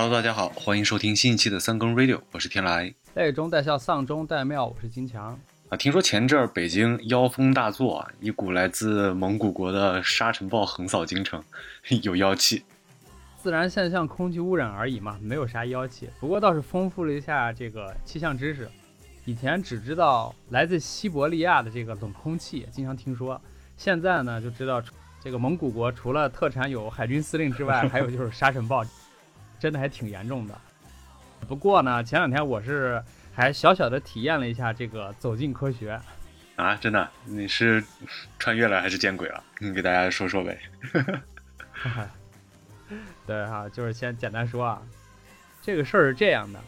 Hello，大家好，欢迎收听新一期的三更 Radio，我是天来。泪中带笑，丧中带妙，我是金强。啊，听说前阵儿北京妖风大作啊，一股来自蒙古国的沙尘暴横扫京城，有妖气。自然现象，空气污染而已嘛，没有啥妖气。不过倒是丰富了一下这个气象知识。以前只知道来自西伯利亚的这个冷空气，经常听说。现在呢，就知道这个蒙古国除了特产有海军司令之外，还有就是沙尘暴，真的还挺严重的。不过呢，前两天我是还小小的体验了一下这个走进科学。啊，真的？你是穿越了还是见鬼了？你给大家说说呗。对哈，就是先简单说啊，这个事儿是这样的。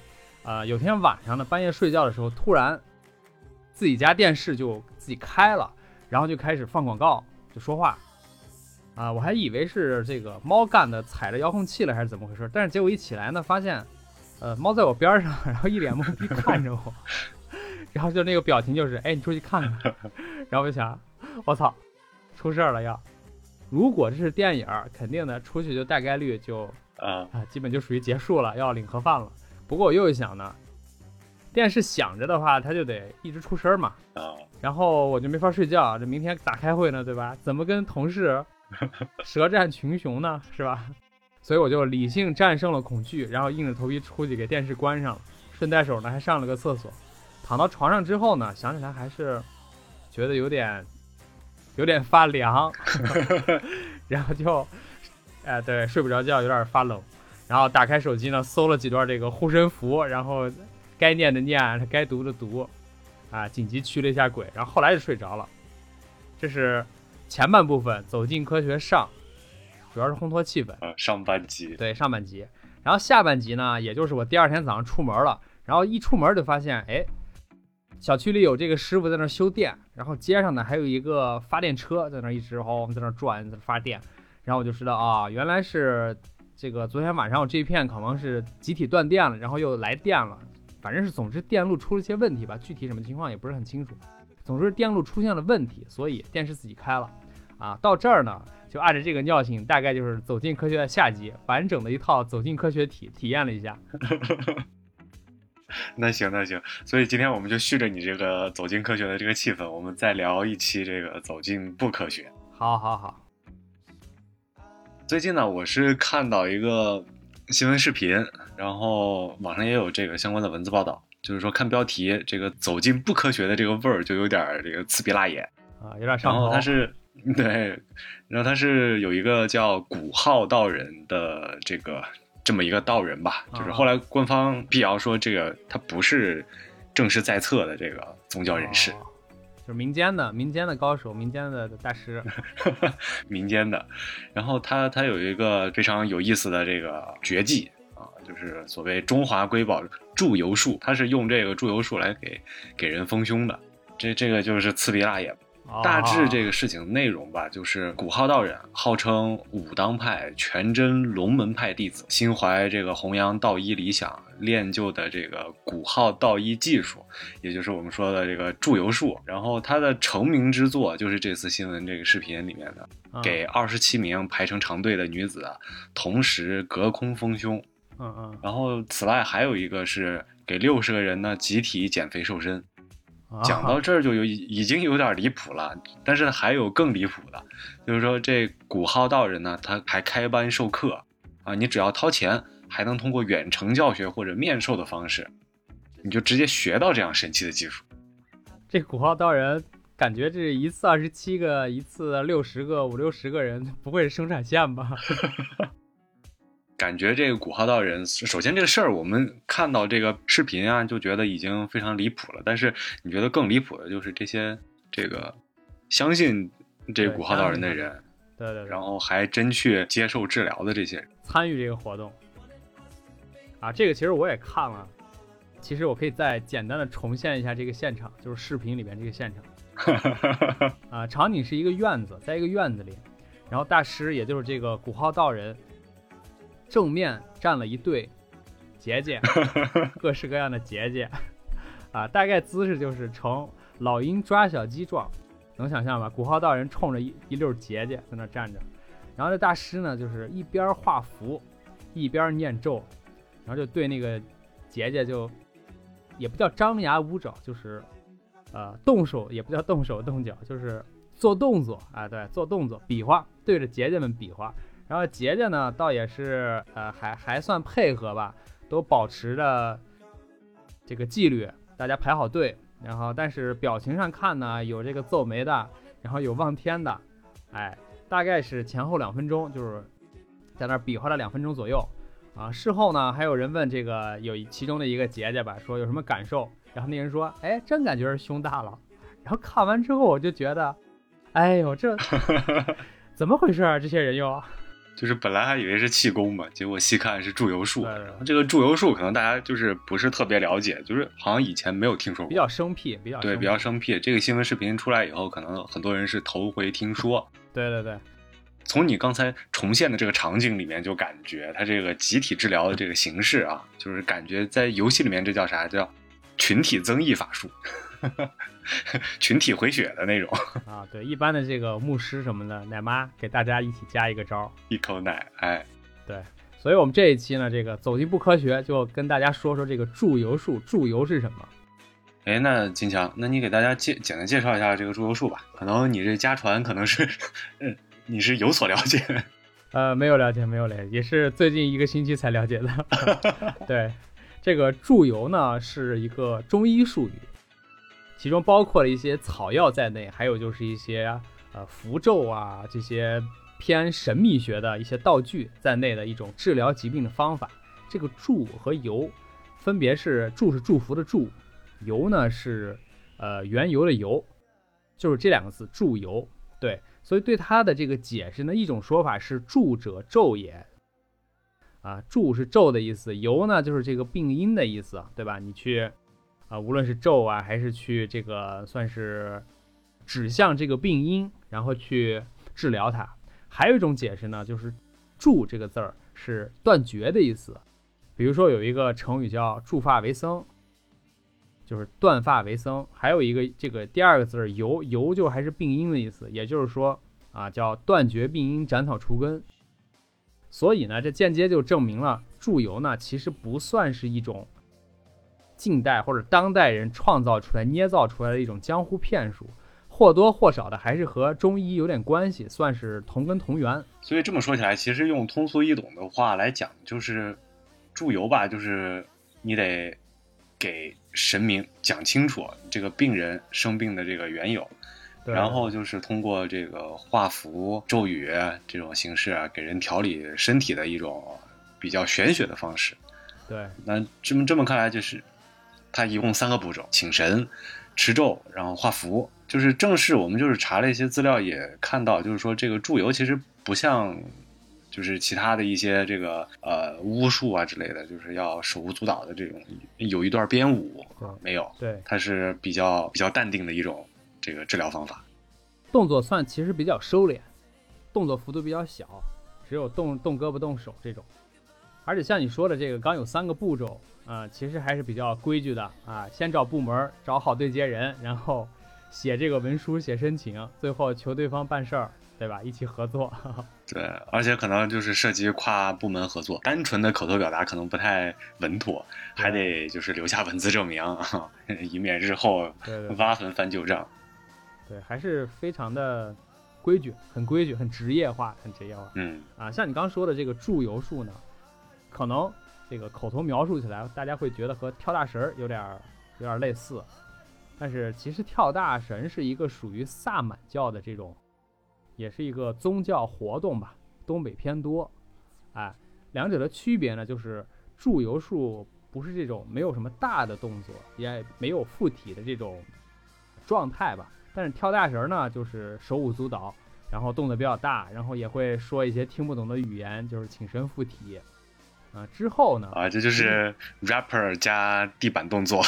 呃，有天晚上呢，半夜睡觉的时候，突然自己家电视就自己开了，然后就开始放广告，就说话。啊，我还以为是这个猫干的，踩着遥控器了还是怎么回事？但是结果一起来呢，发现，呃，猫在我边上，然后一脸懵逼看着我，然后就那个表情就是，哎，你出去看看。然后我就想，我操，出事儿了要。如果这是电影，肯定的，出去就大概率就啊啊，基本就属于结束了，要领盒饭了。不过我又一想呢，电视响着的话，它就得一直出声嘛。啊，然后我就没法睡觉。这明天咋开会呢？对吧？怎么跟同事 舌战群雄呢？是吧？所以我就理性战胜了恐惧，然后硬着头皮出去给电视关上了。顺带手呢，还上了个厕所。躺到床上之后呢，想起来还是觉得有点有点发凉，然后就哎，对，睡不着觉，有点发冷。然后打开手机呢，搜了几段这个护身符，然后该念的念，该读的读，啊，紧急驱了一下鬼，然后后来就睡着了。这是前半部分，走进科学上，主要是烘托气氛。呃，上半集。对，上半集。然后下半集呢，也就是我第二天早上出门了，然后一出门就发现，哎，小区里有这个师傅在那修电，然后街上呢还有一个发电车在那一直轰在那转，在那发电，然后我就知道啊，原来是。这个昨天晚上我这一片可能是集体断电了，然后又来电了，反正是总之电路出了些问题吧，具体什么情况也不是很清楚。总之电路出现了问题，所以电视自己开了。啊，到这儿呢，就按照这个尿性，大概就是走进科学的下集，完整的一套走进科学体体验了一下。那行那行，所以今天我们就续着你这个走进科学的这个气氛，我们再聊一期这个走进不科学。好，好，好。最近呢，我是看到一个新闻视频，然后网上也有这个相关的文字报道，就是说看标题，这个走进不科学的这个味儿就有点这个刺鼻辣眼啊，有点上头。然后他是对，然后他是有一个叫古浩道人的这个这么一个道人吧，就是后来官方辟谣说这个他不是正式在册的这个宗教人士。就是民间的民间的高手，民间的大师，民间的。然后他他有一个非常有意思的这个绝技啊，就是所谓中华瑰宝祝由术，他是用这个祝由术来给给人丰胸的。这这个就是刺鼻辣眼。大致这个事情内容吧，就是古号道人号称武当派全真龙门派弟子，心怀这个弘扬道医理想，练就的这个古号道医技术，也就是我们说的这个祝由术。然后他的成名之作就是这次新闻这个视频里面的，给二十七名排成长队的女子同时隔空丰胸。嗯嗯。然后此外还有一个是给六十个人呢集体减肥瘦身。讲到这儿就有已经有点离谱了，但是还有更离谱的，就是说这古号道人呢，他还开班授课啊，你只要掏钱，还能通过远程教学或者面授的方式，你就直接学到这样神奇的技术。这古号道人感觉这一次二十七个，一次六十个，五六十个人，不会是生产线吧？感觉这个古号道人，首先这个事儿，我们看到这个视频啊，就觉得已经非常离谱了。但是你觉得更离谱的就是这些这个相信这古号道人的人，对对，然后还真去接受治疗的这些人，参与这个活动啊，这个其实我也看了。其实我可以再简单的重现一下这个现场，就是视频里边这个现场 啊，场景是一个院子，在一个院子里，然后大师也就是这个古号道人。正面站了一对结节，各式各样的结节，啊，大概姿势就是呈老鹰抓小鸡状，能想象吧？古号道人冲着一一溜结节在那站着，然后这大师呢，就是一边画符，一边念咒，然后就对那个结结就也不叫张牙舞爪，就是呃动手也不叫动手动脚，就是做动作啊，对，做动作比划，对着结结们比划。然后杰杰呢，倒也是呃还还算配合吧，都保持着这个纪律，大家排好队。然后但是表情上看呢，有这个皱眉的，然后有望天的，哎，大概是前后两分钟，就是在那儿比划了两分钟左右。啊，事后呢，还有人问这个有其中的一个姐姐吧，说有什么感受？然后那人说，哎，真感觉是胸大了。然后看完之后，我就觉得，哎呦，这 怎么回事啊？这些人又。就是本来还以为是气功嘛，结果细看是祝由术。这个祝由术可能大家就是不是特别了解，就是好像以前没有听说过，比较生僻，比较对，比较生僻。这个新闻视频出来以后，可能很多人是头回听说。对对对，从你刚才重现的这个场景里面，就感觉它这个集体治疗的这个形式啊，就是感觉在游戏里面这叫啥？叫群体增益法术。群体回血的那种 啊，对，一般的这个牧师什么的，奶妈给大家一起加一个招，一口奶，哎，对，所以我们这一期呢，这个走进不科学，就跟大家说说这个祝由术，祝由是什么？哎，那金强，那你给大家介简单介绍一下这个祝由术吧。可能你这家传可能是，嗯，你是有所了解，呃，没有了解，没有了解，也是最近一个星期才了解的。对，这个祝由呢是一个中医术语。其中包括了一些草药在内，还有就是一些呃符咒啊这些偏神秘学的一些道具在内的一种治疗疾病的方法。这个祝和由分别是祝是祝福的祝，由呢是呃缘由的由，就是这两个字祝由。对，所以对它的这个解释呢，一种说法是祝者咒也，啊祝是咒的意思，由呢就是这个病因的意思，对吧？你去。啊，无论是咒啊，还是去这个算是指向这个病因，然后去治疗它。还有一种解释呢，就是“祝”这个字儿是断绝的意思。比如说有一个成语叫“祝发为僧”，就是断发为僧。还有一个这个第二个字儿“由”，“由”就还是病因的意思，也就是说啊，叫断绝病因，斩草除根。所以呢，这间接就证明了祝由呢，其实不算是一种。近代或者当代人创造出来、捏造出来的一种江湖骗术，或多或少的还是和中医有点关系，算是同根同源。所以这么说起来，其实用通俗易懂的话来讲，就是祝由吧，就是你得给神明讲清楚这个病人生病的这个缘由，然后就是通过这个画符、咒语这种形式啊，给人调理身体的一种比较玄学的方式。对，那这么这么看来就是。它一共三个步骤：请神、持咒，然后画符。就是正式，我们就是查了一些资料，也看到，就是说这个祝由其实不像，就是其他的一些这个呃巫术啊之类的，就是要手舞足蹈的这种，有一段编舞，没有。对，它是比较比较淡定的一种这个治疗方法。动作算其实比较收敛，动作幅度比较小，只有动动胳膊动手这种。而且像你说的这个，刚有三个步骤。啊，其实还是比较规矩的啊，先找部门，找好对接人，然后写这个文书，写申请，最后求对方办事儿，对吧？一起合作。对，而且可能就是涉及跨部门合作，单纯的口头表达可能不太稳妥，还得就是留下文字证明，以免日后挖坟翻旧账。对，还是非常的规矩，很规矩，很职业化，很职业化。嗯，啊，像你刚说的这个祝由术呢，可能。这个口头描述起来，大家会觉得和跳大神有点有点类似，但是其实跳大神是一个属于萨满教的这种，也是一个宗教活动吧，东北偏多。哎，两者的区别呢，就是祝由术不是这种没有什么大的动作，也没有附体的这种状态吧，但是跳大神呢，就是手舞足蹈，然后动作比较大，然后也会说一些听不懂的语言，就是请神附体。啊，之后呢？啊，这就是 rapper 加地板动作，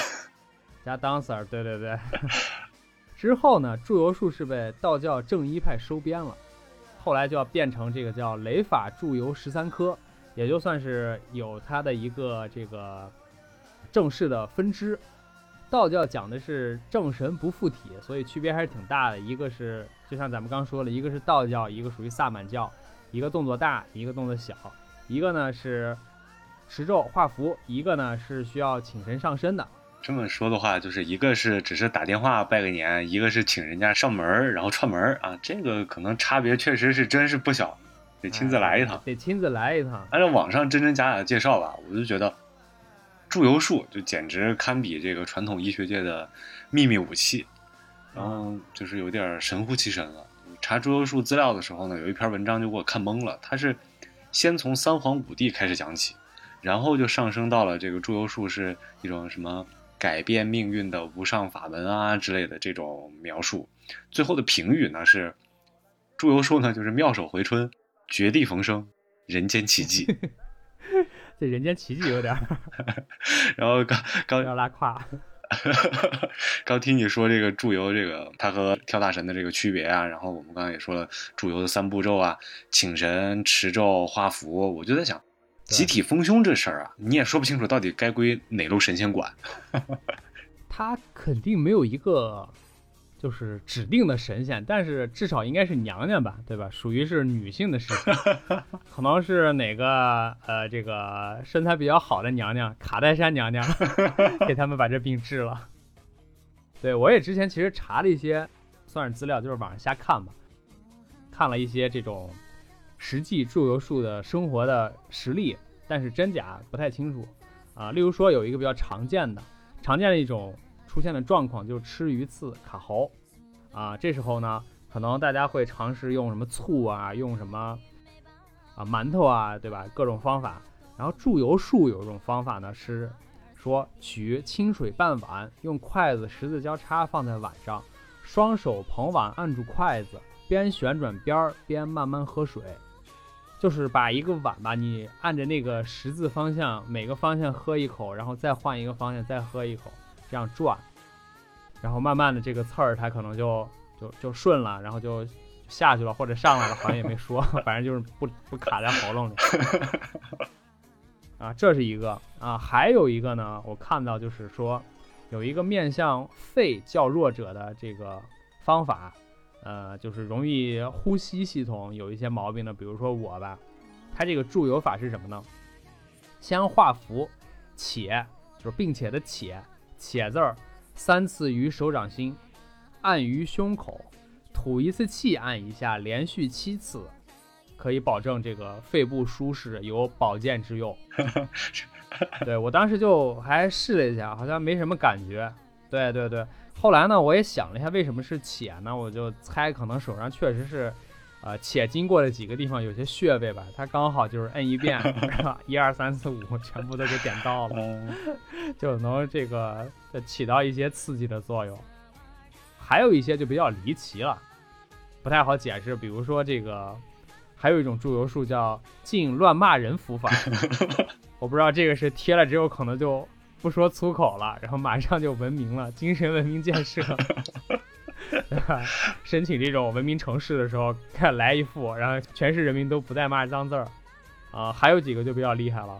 加 dancer，对对对。之后呢，祝由术是被道教正一派收编了，后来就要变成这个叫雷法祝由十三科，也就算是有它的一个这个正式的分支。道教讲的是正神不附体，所以区别还是挺大的。一个是就像咱们刚说的，一个是道教，一个属于萨满教。一个动作大，一个动作小，一个呢是持咒画符，一个呢是需要请神上身的。这么说的话，就是一个是只是打电话拜个年，一个是请人家上门儿，然后串门儿啊，这个可能差别确实是真是不小，得亲自来一趟。得亲自来一趟。按照网上真真假假的介绍吧，我就觉得祝由术就简直堪比这个传统医学界的秘密武器，然后就是有点神乎其神了。查祝由术资料的时候呢，有一篇文章就给我看懵了，他是先从三皇五帝开始讲起，然后就上升到了这个祝由术是一种什么。改变命运的无上法门啊之类的这种描述，最后的评语呢是，祝由术呢就是妙手回春，绝地逢生，人间奇迹。这人间奇迹有点。然后刚刚要拉胯。刚听你说这个祝由这个他和跳大神的这个区别啊，然后我们刚刚也说了祝由的三步骤啊，请神、持咒、画符，我就在想。集体丰胸这事儿啊，你也说不清楚到底该归哪路神仙管。他肯定没有一个就是指定的神仙，但是至少应该是娘娘吧，对吧？属于是女性的事情，可能是哪个呃这个身材比较好的娘娘，卡戴珊娘娘 给他们把这病治了。对我也之前其实查了一些算是资料，就是网上瞎看吧，看了一些这种。实际祝由术的生活的实例，但是真假不太清楚啊。例如说，有一个比较常见的、常见的一种出现的状况，就是吃鱼刺卡喉啊。这时候呢，可能大家会尝试用什么醋啊，用什么啊馒头啊，对吧？各种方法。然后祝由术有一种方法呢，是说取清水半碗，用筷子十字交叉放在碗上，双手捧碗按住筷子，边旋转边儿边慢慢喝水。就是把一个碗吧，你按着那个十字方向，每个方向喝一口，然后再换一个方向再喝一口，这样转，然后慢慢的这个刺儿它可能就就就顺了，然后就下去了或者上来了，好像也没说，反正就是不不卡在喉咙里。啊，这是一个啊，还有一个呢，我看到就是说有一个面向肺较弱者的这个方法。呃，就是容易呼吸系统有一些毛病的，比如说我吧，他这个祝由法是什么呢？先画符，且就是并且的且，且字儿三次于手掌心，按于胸口，吐一次气，按一下，连续七次，可以保证这个肺部舒适，有保健之用。对我当时就还试了一下，好像没什么感觉。对对对。后来呢，我也想了一下，为什么是且呢？我就猜，可能手上确实是，呃，且经过的几个地方有些穴位吧，它刚好就是摁一遍，一二三四五，全部都给点到了，就能这个起到一些刺激的作用。还有一些就比较离奇了，不太好解释。比如说这个，还有一种祝由术叫禁乱骂人符法，我不知道这个是贴了之后可能就。不说粗口了，然后马上就文明了，精神文明建设。申请这种文明城市的时候，看来一副，然后全市人民都不再骂脏字儿。啊，还有几个就比较厉害了，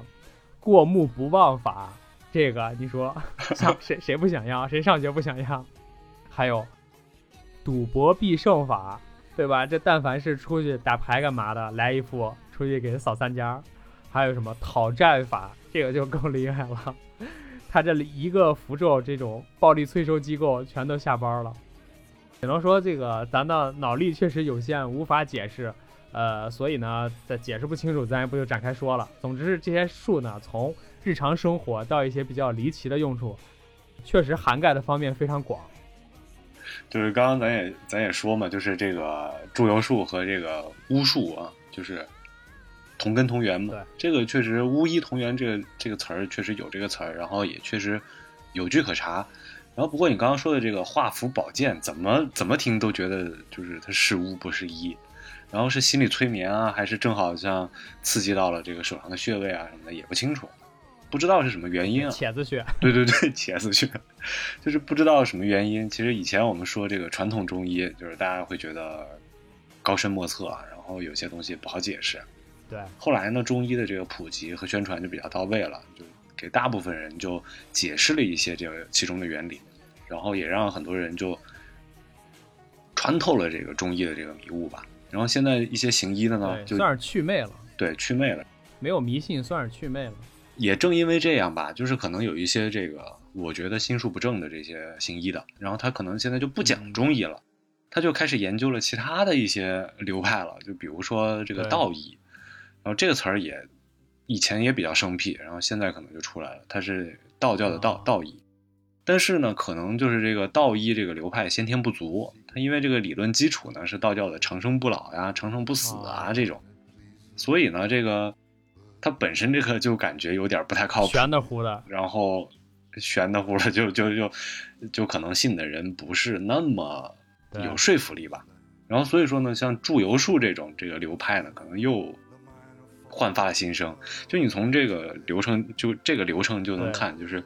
过目不忘法，这个你说，谁谁不想要？谁上学不想要？还有赌博必胜法，对吧？这但凡是出去打牌干嘛的，来一副，出去给他扫三家。还有什么讨债法，这个就更厉害了。他这里一个符咒，这种暴力催收机构全都下班了，只能说这个咱的脑力确实有限，无法解释，呃，所以呢，在解释不清楚，咱也不就展开说了。总之是这些术呢，从日常生活到一些比较离奇的用处，确实涵盖的方面非常广。就是刚刚咱也咱也说嘛，就是这个祝由术和这个巫术啊，就是。同根同源嘛，这个确实“巫医同源”这个这个词儿确实有这个词儿，然后也确实有据可查。然后不过你刚刚说的这个画符宝剑，怎么怎么听都觉得就是它是巫不是医。然后是心理催眠啊，还是正好像刺激到了这个手上的穴位啊什么的也不清楚，不知道是什么原因啊。茄子穴。对对对，茄子穴，就是不知道什么原因。其实以前我们说这个传统中医，就是大家会觉得高深莫测啊，然后有些东西不好解释。对，后来呢，中医的这个普及和宣传就比较到位了，就给大部分人就解释了一些这个其中的原理，然后也让很多人就穿透了这个中医的这个迷雾吧。然后现在一些行医的呢，就算是祛魅了，对祛魅了。没有迷信，算是祛魅了。也正因为这样吧，就是可能有一些这个，我觉得心术不正的这些行医的，然后他可能现在就不讲中医了，他就开始研究了其他的一些流派了，就比如说这个道医，然后这个词儿也以前也比较生僻，然后现在可能就出来了，它是道教的道哦。道医，但是呢，可能就是这个道医这个流派先天不足，它因为这个理论基础呢是道教的长生不老呀、长生不死啊哦。这种，所以呢，这个它本身这个就感觉有点不太靠谱，玄的乎的，然后玄的乎的，就就就就可能信的人不是那么有说服力吧。然后所以说呢，像祝由术这种这个流派呢，可能又焕发了新生。就你从这个流程，就这个流程就能看，就是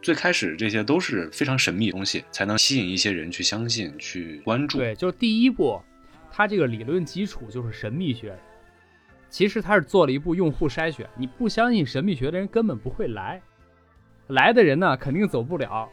最开始这些都是非常神秘的东西，才能吸引一些人去相信、去关注。对，就是第一步，它这个理论基础就是神秘学。其实它是做了一步用户筛选，你不相信神秘学的人根本不会来，来的人呢肯定走不了。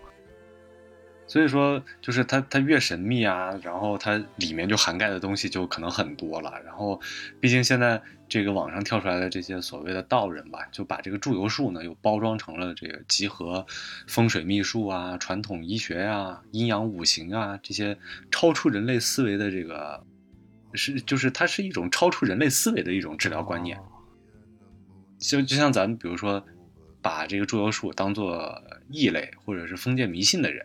所以说，就是它它越神秘啊，然后它里面就涵盖的东西就可能很多了。然后，毕竟现在这个网上跳出来的这些所谓的道人吧，就把这个祝由术呢又包装成了这个集合风水秘术啊、传统医学啊、阴阳五行啊这些超出人类思维的这个是就是它是一种超出人类思维的一种治疗观念。就就像咱们比如说，把这个祝由术当做异类或者是封建迷信的人，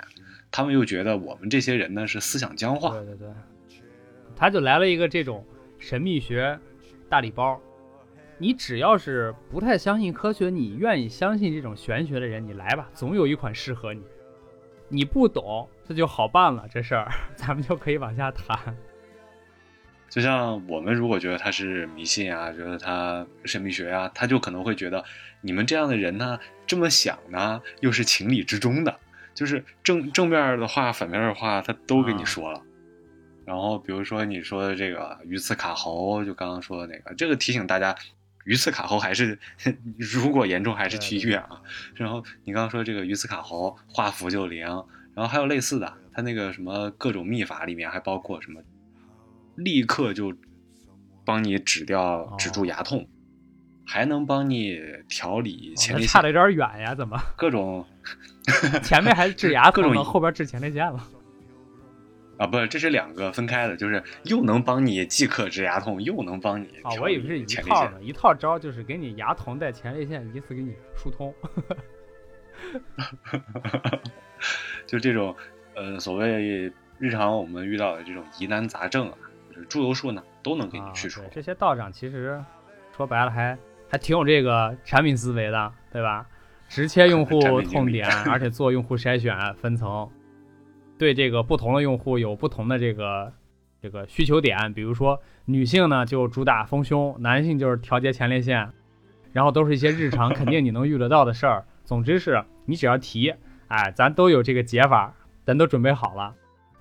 他们又觉得我们这些人呢是思想僵化。对对对，他就来了一个这种神秘学大礼包。你只要是不太相信科学，你愿意相信这种玄学的人，你来吧，总有一款适合你。你不懂，这就好办了，这事儿 咱们就可以往下谈。就像我们如果觉得他是迷信啊，觉得他神秘学啊，他就可能会觉得你们这样的人呢，这么想呢，又是情理之中的，就是正正面的话、反面的话，他都跟你说了。然后比如说你说的这个鱼刺卡喉，就刚刚说的那个，这个提醒大家，鱼刺卡喉还是 如果严重还是去医院啊。然后你刚刚说这个鱼刺卡喉画符就灵，然后还有类似的，它那个什么各种秘法里面还包括什么。立刻就帮你止掉止住牙痛，还能帮你调理前列腺，哦差的有点远呀，怎么各种 前面还是治牙各种痛，后边治前列腺了？啊，不是，这是两个分开的，就是又能帮你即刻治牙痛，又能帮你啊，我以为是一。套呢，一套招就是给你牙疼带前列腺一次给你疏通。就这种呃，所谓日常我们遇到的这种疑难杂症啊，就是猪油术呢，都能给你啊去除对。这些道长其实说白了还还挺有这个产品思维的，对吧？直切用户 痛点，而且做用户筛选分层，对这个不同的用户有不同的这个这个需求点。比如说女性呢就主打丰胸，男性就是调节前列腺，然后都是一些日常肯定你能遇得到的事儿。总之是你只要提，哎，咱都有这个解法，咱都准备好了。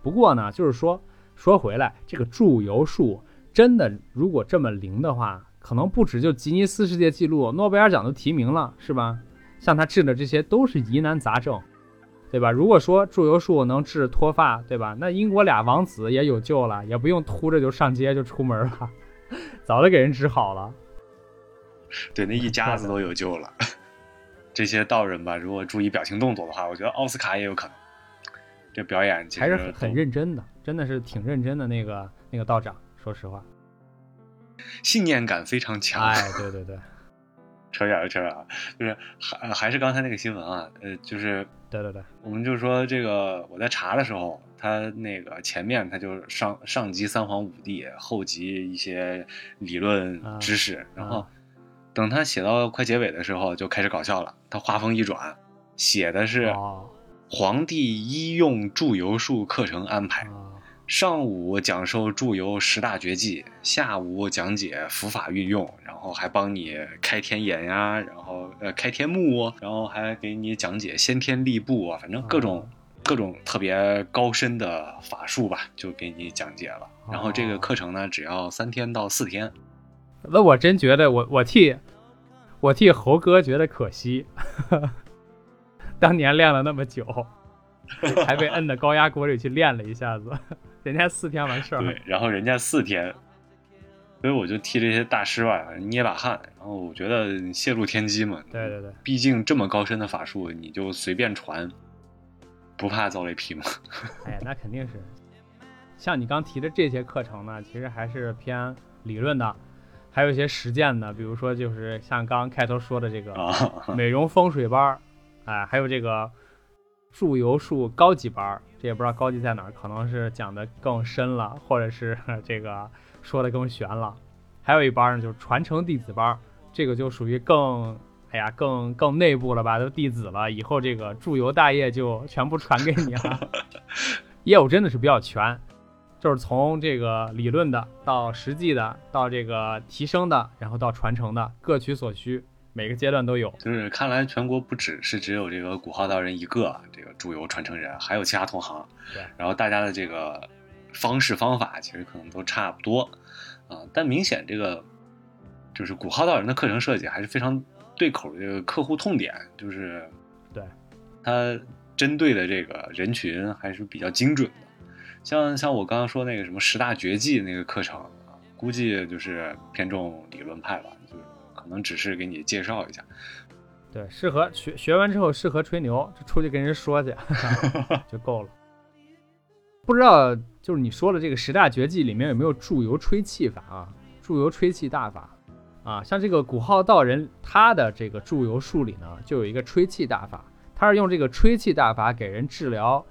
不过呢，就是说说回来，这个注油术真的如果这么灵的话，可能不止就吉尼斯世界纪录、诺贝尔奖都提名了，是吧？像他治的这些都是疑难杂症，对吧？如果说祝由术能治脱发，对吧？那英国俩王子也有救了，也不用秃着就上街就出门了，早就给人治好了。对，那一家子都有救了。这些道人吧，如果注意表情动作的话，我觉得奥斯卡也有可能。这表演还是很认真的，真的是挺认真的那个那个道长，说实话。信念感非常强。哎，对对对扯远了，扯远了，就是还还是刚才那个新闻啊，呃，就是对对对，我们就说这个我在查的时候，他那个前面他就上上集三皇五帝，后集一些理论知识，然后等他写到快结尾的时候就开始搞笑了，他画风一转，写的是哦皇帝医用祝由术课程安排。哦上午讲授祝由十大绝技，下午讲解伏法运用，然后还帮你开天眼呀，然后呃开天目，然后还给你讲解先天力步啊，反正各种、各种特别高深的法术吧，就给你讲解了。然后这个课程呢，只要三天到四天。那我真觉得我我替我替猴哥觉得可惜，当年练了那么久，还被摁到高压锅里去练了一下子，人家四天完事儿。对，然后人家四天，所以我就替这些大师吧捏把汗。然后我觉得泄露天机嘛，对对对，毕竟这么高深的法术，你就随便传，不怕遭雷劈吗？哎呀，那肯定是。像你刚提的这些课程呢，其实还是偏理论的，还有一些实践的，比如说就是像刚刚开头说的这个美容风水班儿，哎，还有这个祝由术高级班儿，这也不知道高级在哪儿，可能是讲的更深了，或者是 这个说的更玄了。还有一班呢，就是传承弟子班，这个就属于更，哎呀，更更内部了吧，都弟子了，以后这个祝由大业就全部传给你了，业务真的是比较全。就是从这个理论的到实际的，到这个提升的，然后到传承的，各取所需，每个阶段都有。就是看来全国不只是只有这个古号道人一个，这个祝由传承人，还有其他同行。对。然后大家的这个方式方法其实可能都差不多啊，但明显这个就是古号道人的课程设计还是非常对口的这个客户痛点，就是对，他针对的这个人群还是比较精准的。像像我刚刚说那个什么十大绝技那个课程啊，估计就是偏重理论派吧，就是可能只是给你介绍一下。对，适合学学完之后适合吹牛，就出去跟人说去 就够了。不知道就是你说的这个十大绝技里面有没有注油吹气法啊？注油吹气大法啊，像这个古号道人他的这个注油术里呢，就有一个吹气大法，他是用这个吹气大法给人治疗。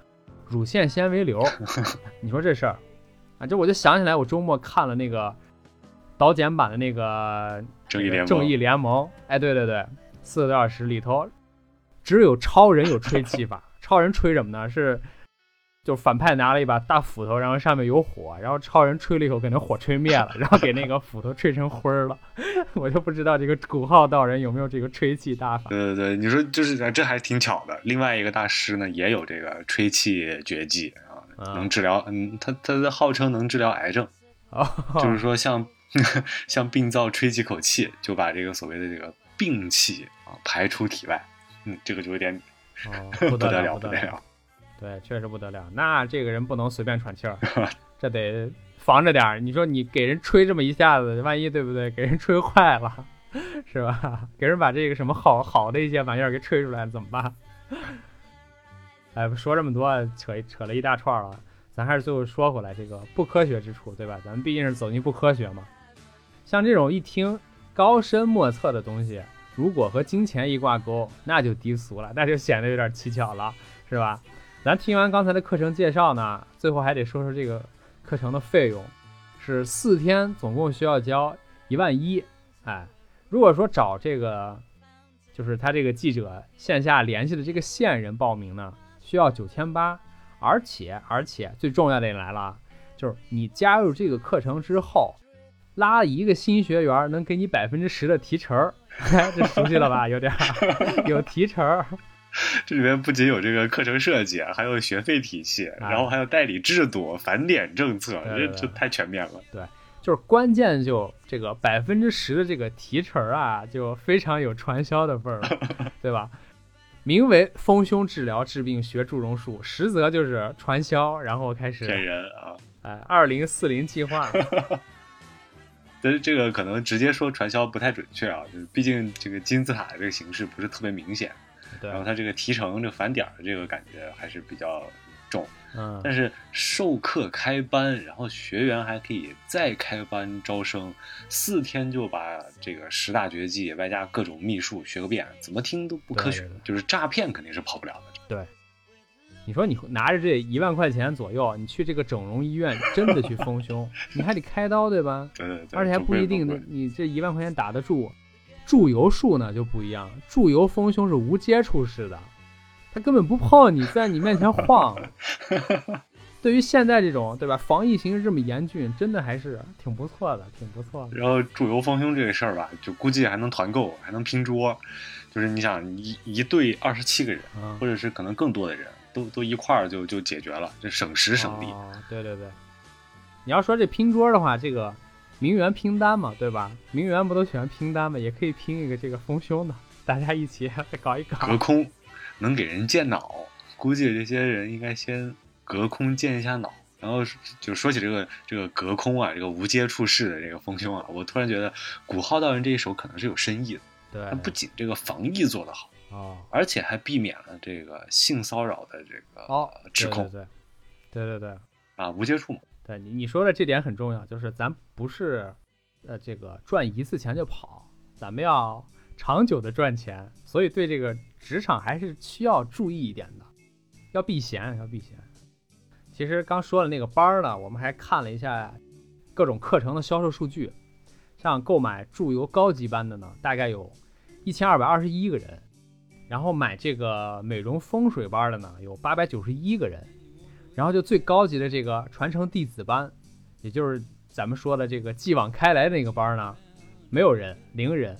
乳腺纤维瘤，你说这事儿啊？这我就想起来，我周末看了那个导剪版的那个正义联盟。正义联盟，哎，对对对，四个多小时里头，只有超人有吹气法。超人吹什么呢？是。就反派拿了一把大斧头，然后上面有火，然后超人吹了一口，给那火吹灭了，然后给那个斧头吹成灰儿了。我就不知道这个古号道人有没有这个吹气大法。对对对，你说就是这还挺巧的。另外一个大师呢，也有这个吹气绝技啊，能治疗，嗯，他他号称能治疗癌症，就是说像 像病灶吹几口气，就把这个所谓的这个病气啊排出体外。嗯，这个就有点 不得了，不得了。对，确实不得了。那这个人不能随便喘气儿，这得防着点儿。你说你给人吹这么一下子，万一对不对？给人吹坏了，是吧？给人把这个什么好好的一些玩意儿给吹出来怎么办？哎，说这么多，扯扯了一大串了。咱还是最后说回来这个不科学之处，对吧？咱们毕竟是走进不科学嘛。像这种一听高深莫测的东西，如果和金钱一挂钩，那就低俗了，那就显得有点蹊跷了，是吧？咱听完刚才的课程介绍呢，最后还得说说这个课程的费用，是四天总共需要交一万一。哎，如果说找这个，就是他这个记者线下联系的这个线人报名呢，需要九千八。而且而且最重要的也来了，就是你加入这个课程之后，拉一个新学员能给你百分之十的提成，这熟悉了吧？有点有提成。这里面不仅有这个课程设计，还有学费体系，然后还有代理制度、返点政策，这这太全面了。对，就是关键就这个百分之十的这个提成啊，就非常有传销的味儿了，对吧？名为丰胸治疗治病学祝融术，实则就是传销，然后开始骗人啊！哎，二零四零计划。但是这个可能直接说传销不太准确啊，就是毕竟这个金字塔这个形式不是特别明显。然后它这个提成、这个返点的这个感觉还是比较重，嗯，但是授课开班，然后学员还可以再开班招生，四天就把这个十大绝技外加各种秘术学个遍，怎么听都不科学，就是诈骗肯定是跑不了的。对，你说你拿着这一万块钱左右，你去这个整容医院真的去丰胸，你还得开刀对吧？对对对，而且还不一定你这一万块钱打得住。注油术呢就不一样，注油丰胸是无接触式的，他根本不碰你，在你面前晃。对于现在这种对吧，防疫形势这么严峻，真的还是挺不错的，挺不错的。然后注油丰胸这个事儿吧，就估计还能团购，还能拼桌，就是你想一一对二十七个人，或者是可能更多的人都都一块儿就就解决了，这省时省力。对对对，你要说这拼桌的话，这个。名媛拼单嘛，对吧？名媛不都喜欢拼单嘛，也可以拼一个这个丰胸的，大家一起 搞一搞。隔空能给人健脑，估计这些人应该先隔空健一下脑，然后就说起这个这个隔空啊，这个无接触式的这个丰胸啊，我突然觉得古浩道人这一手可能是有深意的。对他，不仅这个防疫做得好，哦而且还避免了这个性骚扰的这个哦，指控对对对对对对。啊，无接触嘛。对你你说的这点很重要，就是咱不是，呃，这个赚一次钱就跑，咱们要长久的赚钱，所以对这个职场还是需要注意一点的，要避嫌，要避嫌。其实刚说的那个班儿呢，我们还看了一下各种课程的销售数据，像购买驻游高级班的呢，大概有一千二百二十一个人，然后买这个美容风水班的呢，有八百九十一个人。然后就最高级的这个传承弟子班，也就是咱们说的这个继往开来那个班呢，没有人，零人。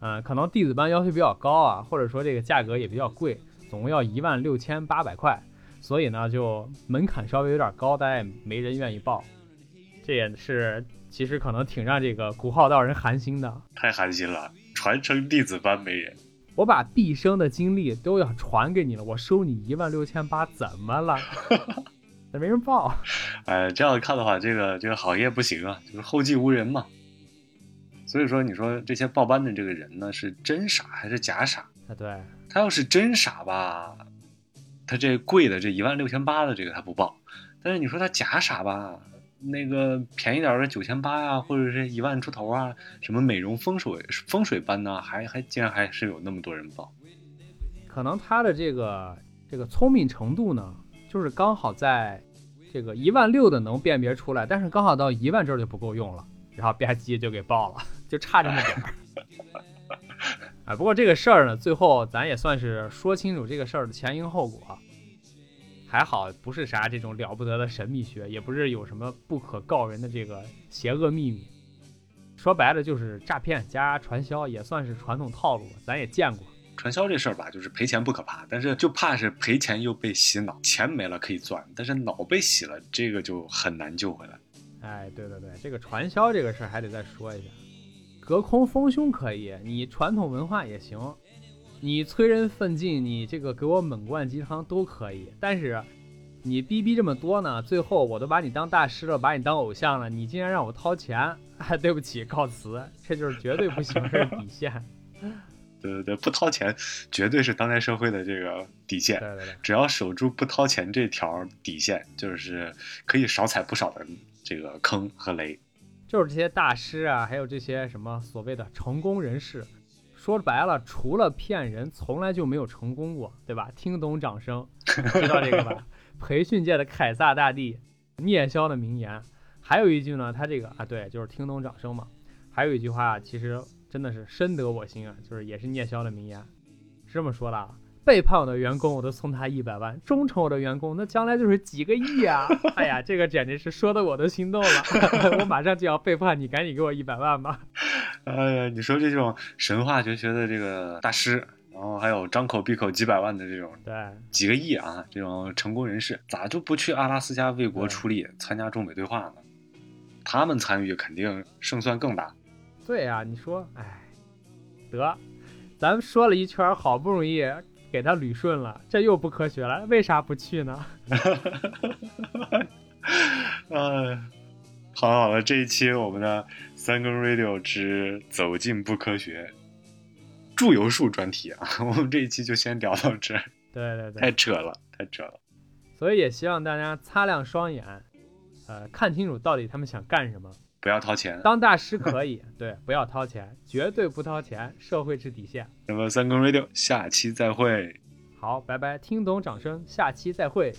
嗯、可能弟子班要求比较高啊，或者说这个价格也比较贵，总共要一万六千八百块，所以呢就门槛稍微有点高，大家也没人愿意报。这也是其实可能挺让这个古浩道人寒心的。太寒心了，传承弟子班没人。我把毕生的精力都要传给你了，我收你一万六千八，怎么了？咋没人报？哎，这样看的话，这个这个行业不行啊，就是后继无人嘛。所以说，你说这些报班的这个人呢，是真傻还是假傻？啊，对，他要是真傻吧，他这贵的这一万六千八的这个他不报，但是你说他假傻吧，那个便宜点儿的九千八呀，或者是一万出头啊，什么美容风水风水班呢，还还竟然还是有那么多人报。可能他的这个这个聪明程度呢，就是刚好在这个一万六的能辨别出来，但是刚好到一万这儿就不够用了，然后吧唧就给报了，就差这么点儿。哎，不过这个事儿呢，最后咱也算是说清楚这个事儿的前因后果。还好不是啥这种了不得的神秘学，也不是有什么不可告人的这个邪恶秘密。说白了就是诈骗加传销，也算是传统套路，咱也见过。传销这事儿吧，就是赔钱不可怕，但是就怕是赔钱又被洗脑，钱没了可以赚，但是脑被洗了，这个就很难救回来。哎，对对对，这个传销这个事儿还得再说一下。隔空丰胸可以，你传统文化也行，你催人奋进，你这个给我猛灌鸡汤都可以。但是你逼逼这么多呢，最后我都把你当大师了，把你当偶像了，你竟然让我掏钱，哎，对不起，告辞，这就是绝对不行，这是底线。对对对，不掏钱绝对是当代社会的这个底线。对对对，只要守住不掏钱这条底线，就是可以少踩不少的这个坑和雷。就是这些大师啊，还有这些什么所谓的成功人士，说白了，除了骗人，从来就没有成功过，对吧？听懂掌声，知道这个吧？培训界的凯撒大帝，聂霄的名言。还有一句呢，他这个啊，对，就是听懂掌声嘛。还有一句话，其实真的是深得我心啊，就是也是聂霄的名言，是这么说的啊。背叛我的员工，我都送他一百万；忠诚我的员工，那将来就是几个亿啊！哎呀，这个简直是说的我都心动了，我马上就要背叛你，赶紧给我一百万吧！哎呀，你说这种神话绝学的这个大师，然后还有张口闭口几百万的这种对，几个亿啊，这种成功人士，咋就不去阿拉斯加为国出力，参加中美对话呢？他们参与肯定胜算更大。对呀、你说，哎，得，咱们说了一圈，好不容易给他捋顺了，这又不科学了，为啥不去呢？哎，好了好了，这一期我们的三更 radio 之走进不科学祝由术专题啊，我们这一期就先聊到这儿，对对对太，扯了，太扯了。所以也希望大家擦亮双眼，呃，看清楚到底他们想干什么。不要掏钱。当大师可以，对，不要掏钱，绝对不掏钱，社会是底线。那么三更 radio 下期再会。好，拜拜，听懂掌声，下期再会。